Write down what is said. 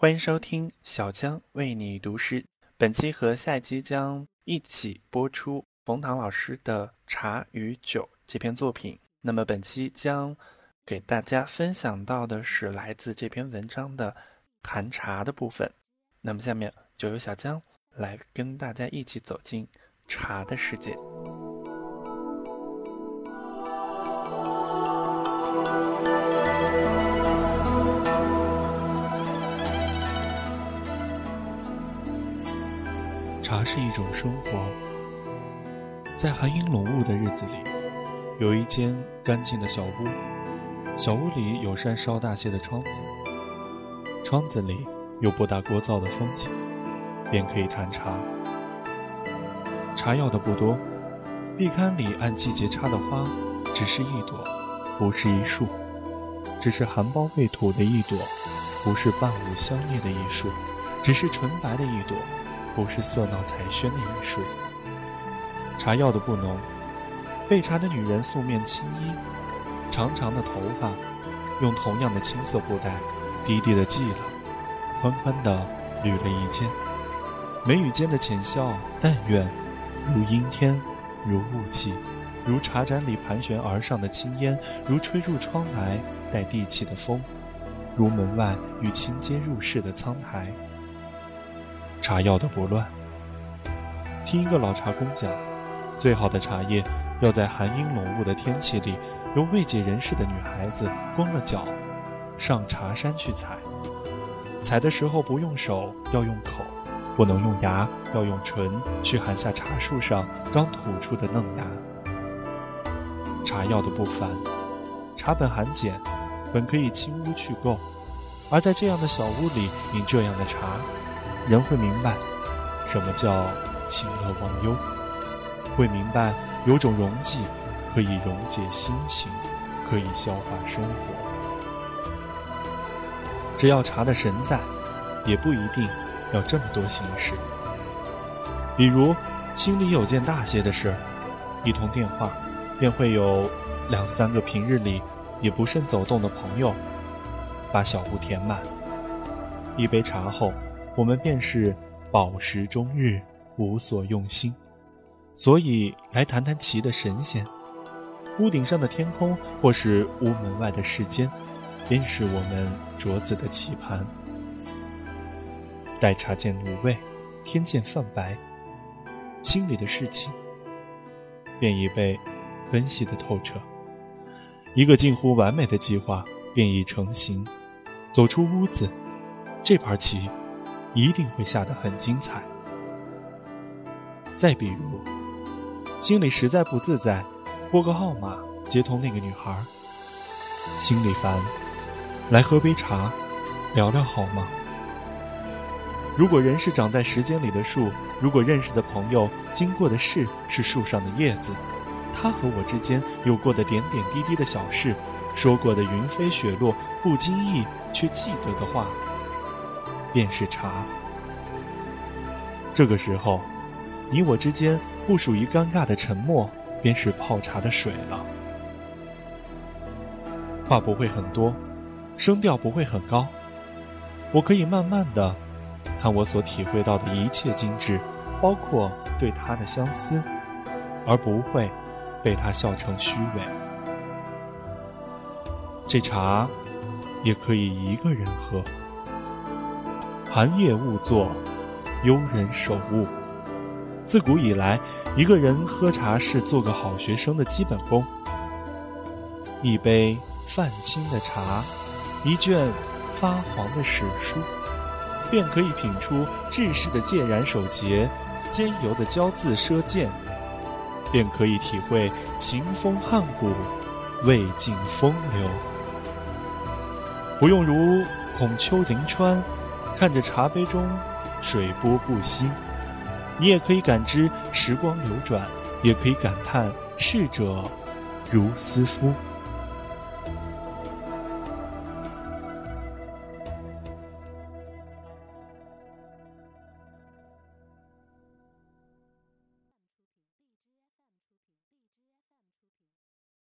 欢迎收听小江为你读诗。本期和下一期将一起播出冯唐老师的《茶与酒》这篇作品。那么本期将给大家分享到的是来自这篇文章的谈茶的部分。那么下面就由小江来跟大家一起走进茶的世界。茶是一种生活，在寒烟笼雾的日子里，有一间干净的小屋，小屋里有扇稍大些的窗子，窗子里有不大聒噪的风景，便可以谈茶。茶要的不多，壁龛里按季节插的花，只是一朵，不是一束；只是含苞未吐的一朵，不是伴舞香烈的一束；只是纯白的一朵。不是色闹彩喧的艺术。茶要的不浓，备茶的女人素面青衣，长长的头发，用同样的青色布带，低低的系了，宽宽的捋了一肩。眉宇间的浅笑，但愿如阴天，如雾气，如茶盏里盘旋而上的青烟，如吹入窗来带地气的风，如门外与亲接入室的苍苔。茶要的不乱。听一个老茶工讲，最好的茶叶要在寒阴笼雾的天气里，由未解人事的女孩子光了脚，上茶山去采。采的时候不用手，要用口；不能用牙，要用唇去含下茶树上刚吐出的嫩芽。茶要的不凡，茶本含碱，本可以清污去垢，而在这样的小屋里饮这样的茶。人会明白，什么叫清乐忘忧；会明白，有种溶剂可以溶解心情，可以消化生活。只要茶的神在，也不一定要这么多心事。比如，心里有件大些的事，一通电话，便会有两三个平日里也不甚走动的朋友，把小屋填满。一杯茶后。我们便是饱食终日，无所用心，所以来谈谈棋的神仙。屋顶上的天空，或是屋门外的世间，便是我们桌子的棋盘。待茶见卤味，天见泛白，心里的事情便已被分析的透彻。一个近乎完美的计划便已成型。走出屋子，这盘棋。一定会下得很精彩。再比如，心里实在不自在，拨个号码接通那个女孩。心里烦，来喝杯茶，聊聊好吗？如果人是长在时间里的树，如果认识的朋友经过的事是树上的叶子，他和我之间有过的点点滴滴的小事，说过的云飞雪落，不经意却记得的话。便是茶。这个时候，你我之间不属于尴尬的沉默，便是泡茶的水了。话不会很多，声调不会很高，我可以慢慢的看我所体会到的一切精致，包括对他的相思，而不会被他笑成虚伪。这茶也可以一个人喝。寒夜勿坐，幽人守物。自古以来，一个人喝茶是做个好学生的基本功。一杯泛青的茶，一卷发黄的史书，便可以品出志士的戒然守节，兼游的骄恣奢健，便可以体会秦风汉骨，魏晋风流。不用如孔丘临川。看着茶杯中水波不兴，你也可以感知时光流转，也可以感叹逝者如斯夫。